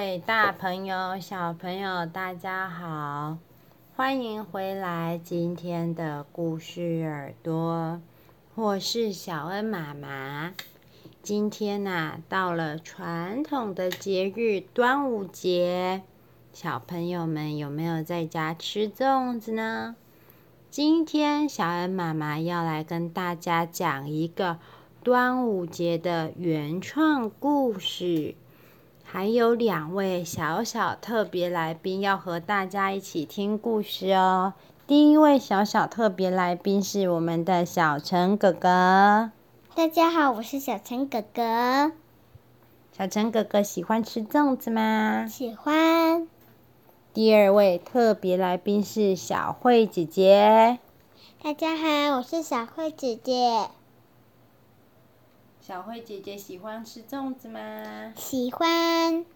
各位大朋友、小朋友，大家好，欢迎回来今天的故事耳朵，我是小恩妈妈。今天呐、到了传统的节日端午节，小朋友们有没有在家吃粽子呢？今天小恩妈妈要来跟大家讲一个端午节的原创故事。还有两位小小特别来宾要和大家一起听故事哦。第一位小小特别来宾是我们的小陈哥哥。大家好，我是小陈哥哥。小陈哥哥喜欢吃粽子吗？喜欢。第二位特别来宾是小慧姐姐。大家好，我是小慧姐姐。小慧姐姐喜欢吃粽子吗？喜欢。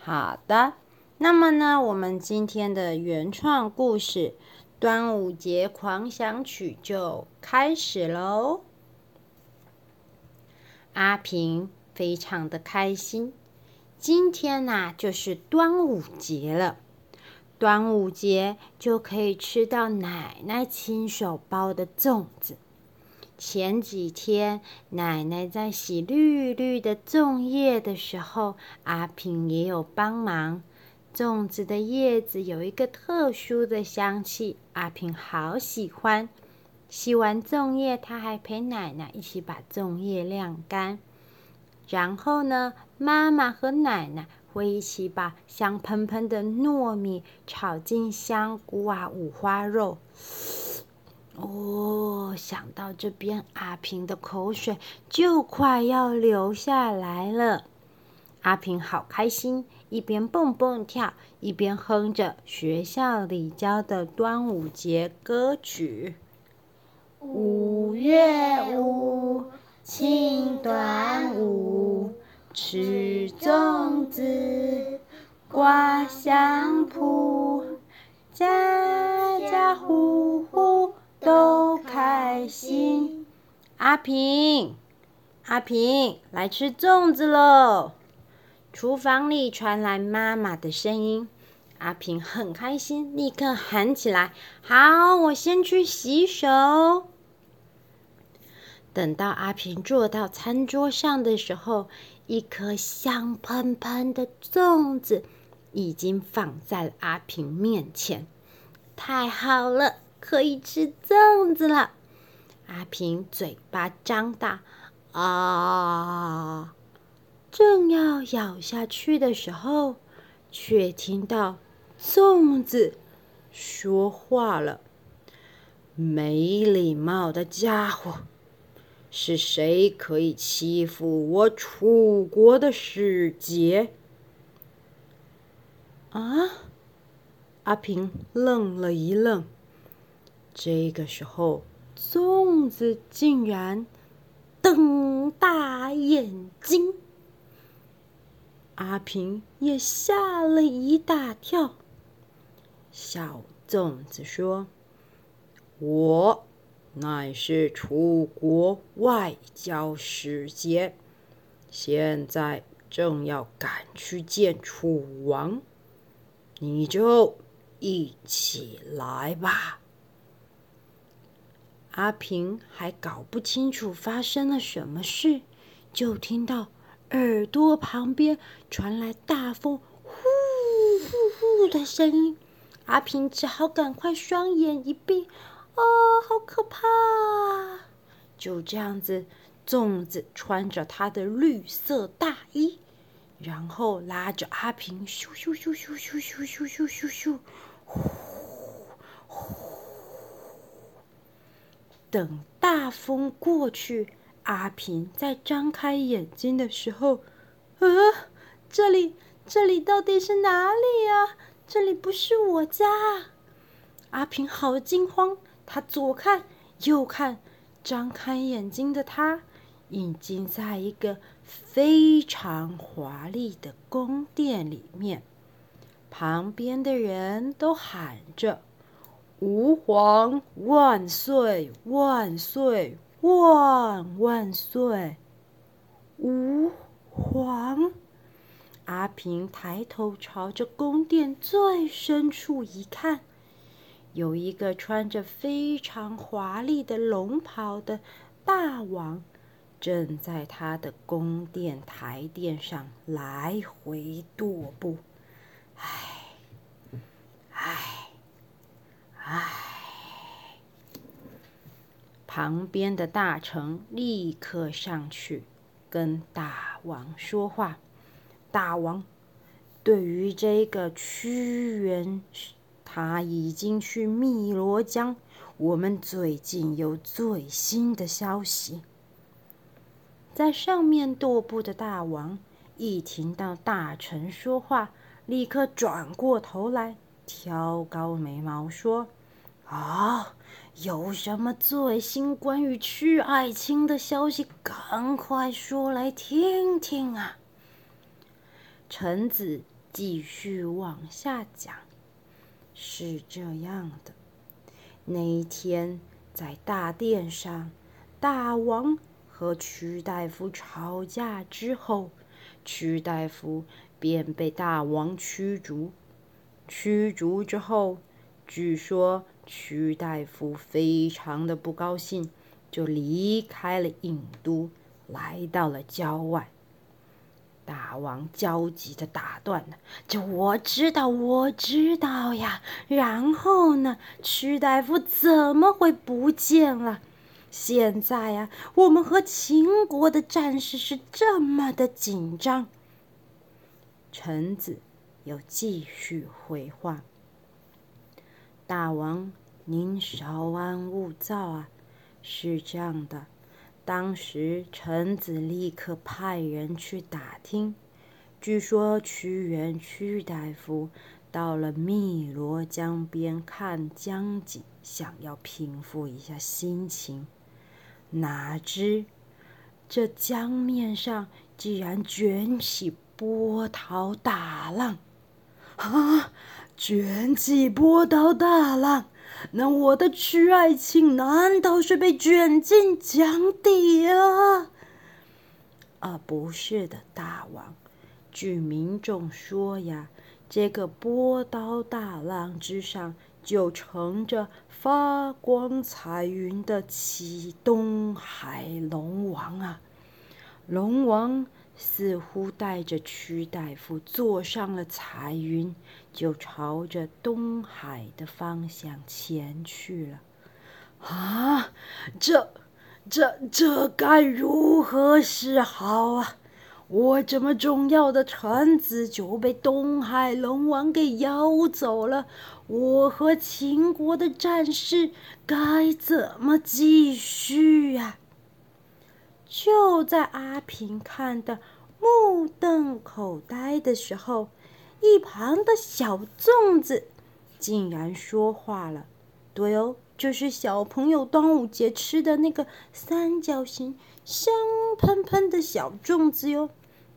好的，那么呢，我们今天的原创故事《端午节狂想曲》就开始喽。阿平非常的开心，今天呐、啊、就是端午节了，端午节就可以吃到奶奶亲手包的粽子。前几天，奶奶在洗绿绿的粽叶的时候，阿平也有帮忙。粽子的叶子有一个特殊的香气，阿平好喜欢。洗完粽叶，他还陪奶奶一起把粽叶晾干。然后呢，妈妈和奶奶会一起把香喷喷的糯米炒进香菇啊、五花肉。哦，想到这边，阿平的口水就快要流下来了。阿平好开心，一边蹦蹦跳，一边哼着学校里教的端午节歌曲。五月五，庆端午，吃粽子，挂香蒲，家家户户。都开心，阿平，阿平，来吃粽子喽！厨房里传来妈妈的声音，阿平很开心，立刻喊起来：“好，我先去洗手。”等到阿平坐到餐桌上的时候，一颗香喷喷的粽子已经放在了阿平面前，太好了！可以吃粽子了，阿平嘴巴张大，啊！正要咬下去的时候，却听到粽子说话了：“没礼貌的家伙，是谁可以欺负我楚国的使节？”啊！阿平愣了一愣。这个时候，粽子竟然瞪大眼睛，阿平也吓了一大跳。小粽子说：“我乃是楚国外交使节，现在正要赶去见楚王，你就一起来吧。”阿平还搞不清楚发生了什么事，就听到耳朵旁边传来大风“呼呼呼”的声音。阿平只好赶快双眼一闭，啊，好可怕！就这样子，粽子穿着他的绿色大衣，然后拉着阿平，咻咻咻咻咻咻咻咻咻咻，呼。等大风过去，阿平在张开眼睛的时候，啊，这里，这里到底是哪里呀？这里不是我家。阿平好惊慌，他左看右看，张开眼睛的他已经在一个非常华丽的宫殿里面，旁边的人都喊着。吾皇万岁万岁万万岁！吾皇，阿平抬头朝着宫殿最深处一看，有一个穿着非常华丽的龙袍的大王，正在他的宫殿台殿上来回踱步。唉，唉，唉！旁边的大臣立刻上去跟大王说话。大王，对于这个屈原，他已经去汨罗江。我们最近有最新的消息。在上面踱步的大王一听到大臣说话，立刻转过头来，挑高眉毛说：“啊，有什么最新关于屈爱卿的消息？赶快说来听听啊！”臣子继续往下讲，是这样的：那一天在大殿上，大王。和屈大夫吵架之后，屈大夫便被大王驱逐。驱逐之后，据说屈大夫非常的不高兴，就离开了郢都，来到了郊外。大王焦急的打断了：“这我知道，我知道呀。然后呢？屈大夫怎么会不见了？”现在呀，我们和秦国的战事是这么的紧张。臣子又继续回话：“大王，您稍安勿躁啊。是这样的，当时臣子立刻派人去打听，据说屈原屈大夫到了汨罗江边看江景，想要平复一下心情。”哪知，这江面上竟然卷起波涛大浪！啊，卷起波涛大浪！那我的屈爱卿难道是被卷进江底了？啊，不是的，大王。据民众说呀，这个波涛大浪之上。就乘着发光彩云的启东海龙王啊，龙王似乎带着屈大夫坐上了彩云，就朝着东海的方向前去了。啊，这、这、这该如何是好啊？我这么重要的臣子就被东海龙王给邀走了，我和秦国的战事该怎么继续呀？就在阿平看得目瞪口呆的时候，一旁的小粽子竟然说话了：“对哦，就是小朋友端午节吃的那个三角形。”香喷喷的小粽子哟，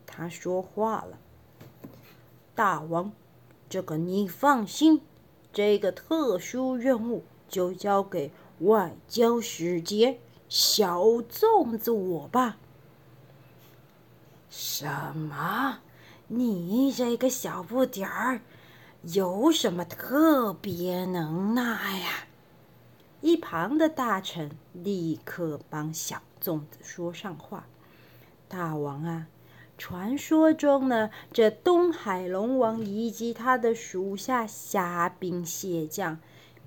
他说话了：“大王，这个你放心，这个特殊任务就交给外交使节小粽子我吧。”什么？你这个小不点儿有什么特别能耐呀？一旁的大臣立刻帮小。粽子说上话，大王啊，传说中呢，这东海龙王以及他的属下虾兵蟹将，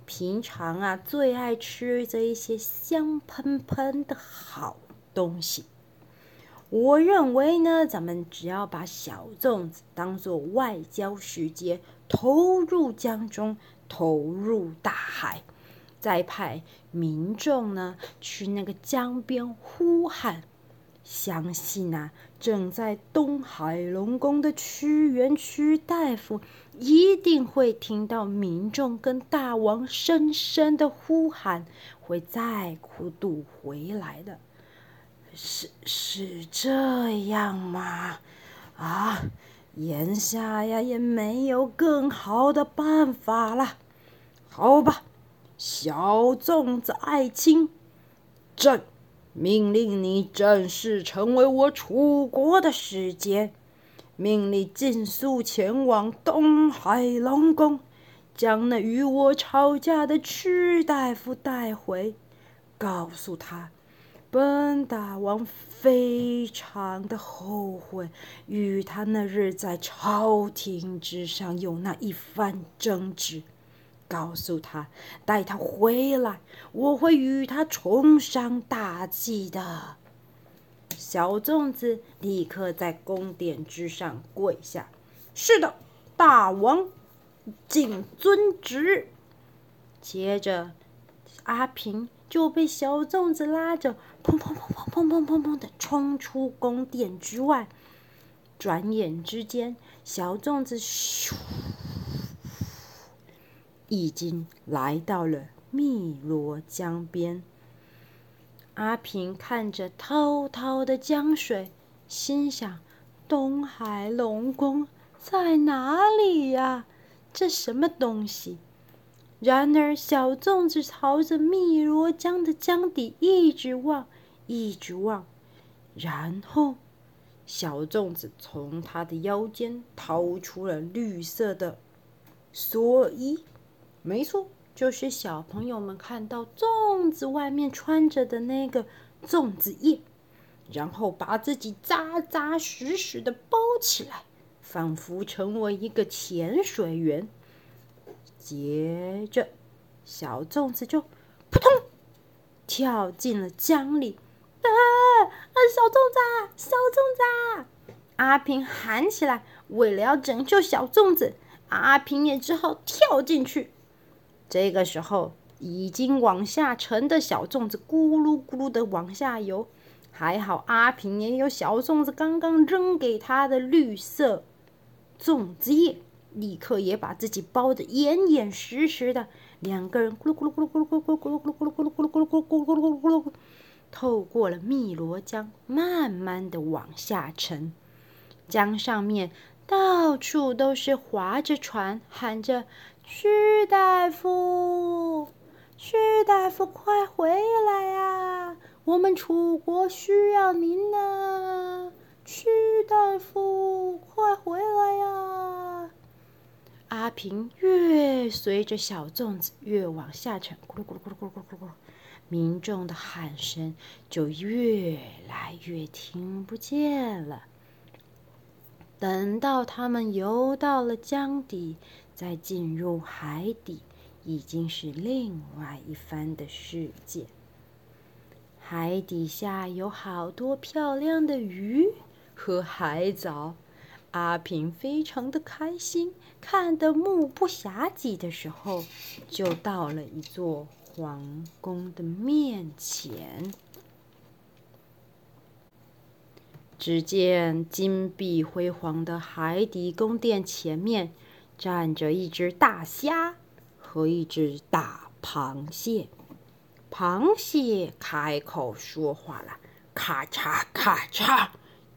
平常啊最爱吃这一些香喷喷的好东西。我认为呢，咱们只要把小粽子当做外交使节，投入江中，投入大海。再派民众呢去那个江边呼喊，相信呐、啊，正在东海龙宫的屈原屈大夫一定会听到民众跟大王深深的呼喊，会再苦度回来的。是是这样吗？啊，眼下呀也没有更好的办法了，好吧。小粽子爱卿，朕命令你正式成为我楚国的使节，命你尽速前往东海龙宫，将那与我吵架的屈大夫带回，告诉他，本大王非常的后悔，与他那日在朝廷之上有那一番争执。告诉他，待他回来，我会与他重商大计的。小粽子立刻在宫殿之上跪下：“是的，大王，谨遵旨。”接着，阿平就被小粽子拉着，砰砰砰砰砰砰砰砰的冲出宫殿之外。转眼之间，小粽子咻。已经来到了汨罗江边。阿平看着滔滔的江水，心想：“东海龙宫在哪里呀？这什么东西？”然而，小粽子朝着汨罗江的江底一直望，一直望。然后，小粽子从他的腰间掏出了绿色的蓑衣。没错，就是小朋友们看到粽子外面穿着的那个粽子叶，然后把自己扎扎实实的包起来，仿佛成为一个潜水员。接着，小粽子就扑通跳进了江里。啊啊！小粽子，小粽子！阿平喊起来。为了要拯救小粽子，阿平也只好跳进去。这个时候，已经往下沉的小粽子咕噜咕噜的往下游。还好阿平也有小粽子刚刚扔给他的绿色粽子叶，立刻也把自己包得严严实实的。两个人咕噜咕噜咕噜咕噜咕噜咕噜咕噜咕噜咕噜咕噜咕噜咕噜咕噜咕噜咕噜，透过了汨罗江，慢慢的往下沉。江上面到处都是划着船，喊着。屈大夫，屈大夫，快回来呀！我们楚国需要您呢。屈大夫，快回来呀！阿平越随着小粽子越往下沉，咕噜咕噜咕噜咕噜咕噜咕噜，民众的喊声就越来越听不见了。等到他们游到了江底。再进入海底，已经是另外一番的世界。海底下有好多漂亮的鱼和海藻，阿平非常的开心，看得目不暇给的时候，就到了一座皇宫的面前。只见金碧辉煌的海底宫殿前面。站着一只大虾和一只大螃蟹，螃蟹开口说话了：“咔嚓咔嚓，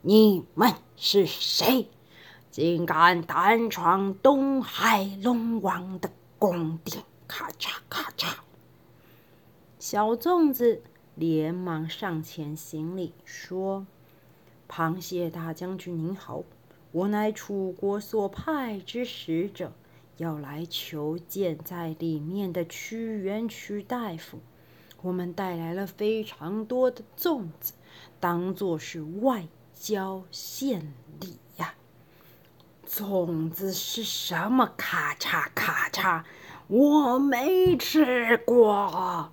你们是谁？竟敢胆闯东海龙王的宫殿？”咔嚓咔嚓，小粽子连忙上前行礼，说：“螃蟹大将军您好。”我乃楚国所派之使者，要来求见在里面的屈原屈大夫。我们带来了非常多的粽子，当做是外交献礼呀。粽子是什么？咔嚓咔嚓，我没吃过。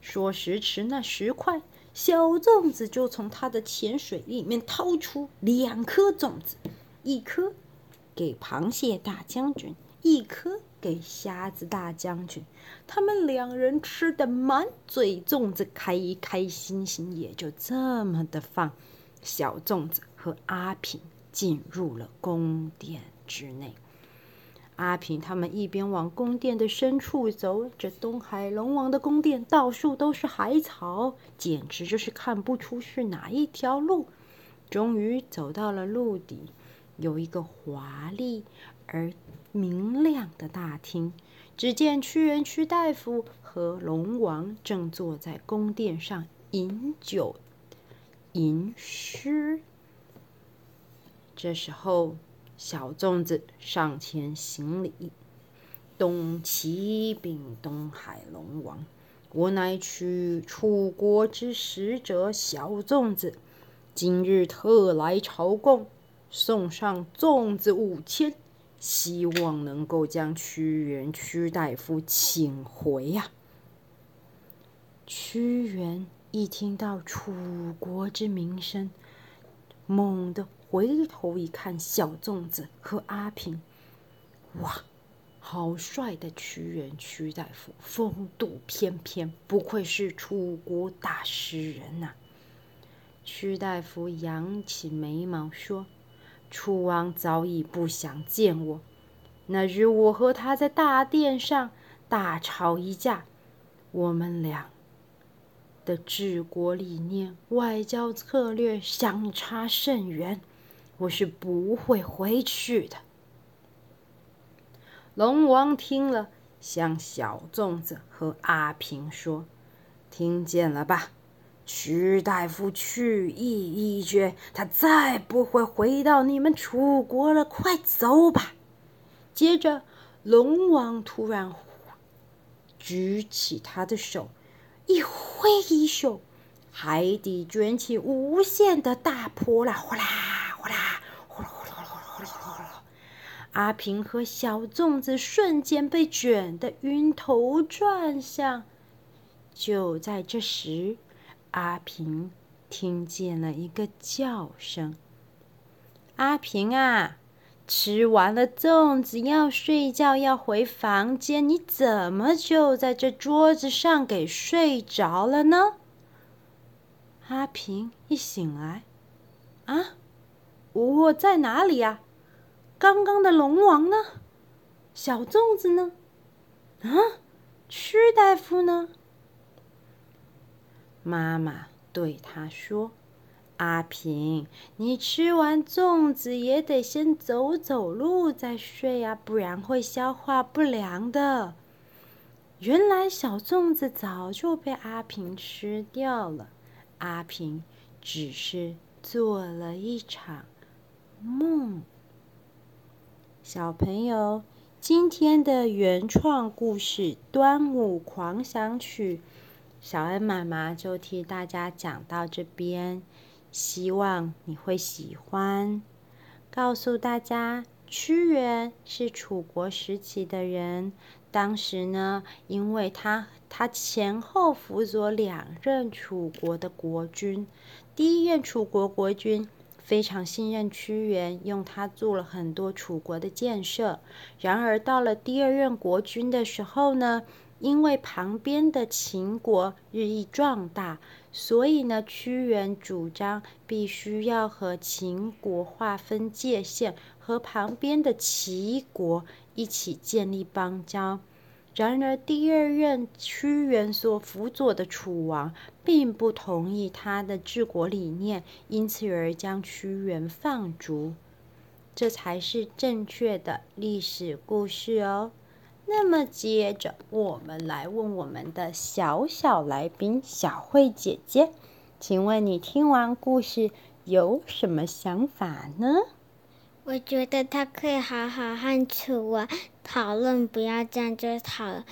说时迟，那时快，小粽子就从他的潜水里面掏出两颗粽子。一颗给螃蟹大将军，一颗给虾子大将军。他们两人吃得满嘴粽子，开开心心，也就这么的放小粽子和阿平进入了宫殿之内。阿平他们一边往宫殿的深处走，这东海龙王的宫殿到处都是海草，简直就是看不出是哪一条路。终于走到了路底。有一个华丽而明亮的大厅，只见屈原屈大夫和龙王正坐在宫殿上饮酒吟诗。这时候，小粽子上前行礼：“东启禀东海龙王，我乃取楚国之使者小粽子，今日特来朝贡，送上粽子五千，希望能够将屈原屈大夫请回呀。”屈原一听到楚国之名声，猛地回头一看，小粽子和阿平，哇，好帅的屈原屈大夫，风度翩翩，不愧是楚国大诗人呐、屈大夫扬起眉毛说：“楚王早已不想见我。那日我和他在大殿上大吵一架，我们俩。”的治国理念、外交策略相差甚远，我是不会回去的。龙王听了，向小粽子和阿平说：“听见了吧？屈大夫去意已决，他再不会回到你们楚国了。快走吧！”接着，龙王突然举起他的手。一挥衣袖，海底卷起无限的大波浪，哗啦哗啦，呼噜呼噜呼噜呼噜呼噜。阿平和小粽子瞬间被卷得晕头转向。就在这时，阿平听见了一个叫声：“阿平啊！”吃完了粽子要睡觉，要回房间，你怎么就在这桌子上给睡着了呢？阿平一醒来，啊，我在哪里呀？刚刚的龙王呢？小粽子呢？啊，屈大夫呢？妈妈对他说。阿平，你吃完粽子也得先走走路再睡呀，不然会消化不良的。原来小粽子早就被阿平吃掉了，阿平只是做了一场梦。小朋友，今天的原创故事《端午狂想曲》，小恩妈妈就替大家讲到这边。希望你会喜欢。告诉大家，屈原是楚国时期的人。当时呢，因为他他前后辅佐两任楚国的国君，第一任楚国国君非常信任屈原，用他做了很多楚国的建设。然而到了第二任国君的时候呢，因为旁边的秦国日益壮大。所以呢，屈原主张必须要和秦国划分界限，和旁边的齐国一起建立邦交。然而，第二任屈原所辅佐的楚王并不同意他的治国理念，因此而将屈原放逐。这才是正确的历史故事哦。那么接着，我们来问我们的小小来宾小慧姐姐，请问你听完故事有什么想法呢？我觉得他可以好好和楚王讨论，不要这样就讨，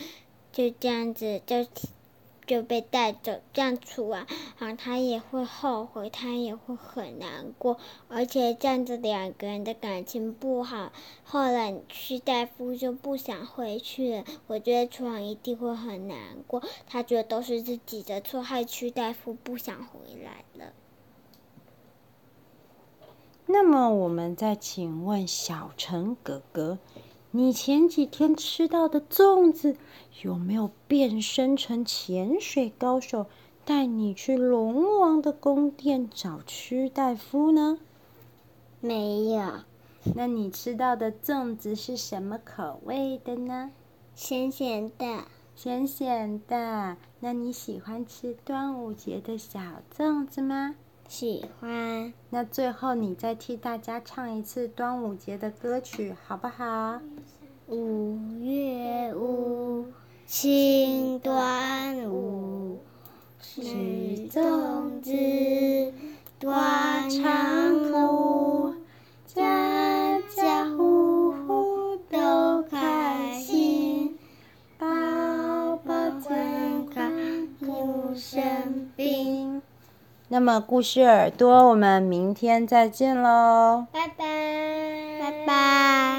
就这样子就。就被带走，这样楚王啊，他也会后悔，他也会很难过，而且这样子两个人的感情不好，后来屈大夫就不想回去了。我觉得楚王一定会很难过，他觉得都是自己的错，害屈大夫不想回来了。那么，我们再请问小陈哥哥。你前几天吃到的粽子有没有变身成潜水高手，带你去龙王的宫殿找屈大夫呢？没有。那你吃到的粽子是什么口味的呢？咸咸的。咸咸的。那你喜欢吃端午节的小粽子吗？喜欢。那最后你再替大家唱一次端午节的歌曲，好不好？五月五，新端午，吃粽子，端长路，家家户户都开心，宝宝健康不生病。那么故事耳朵，我们明天再见喽！拜拜，拜拜。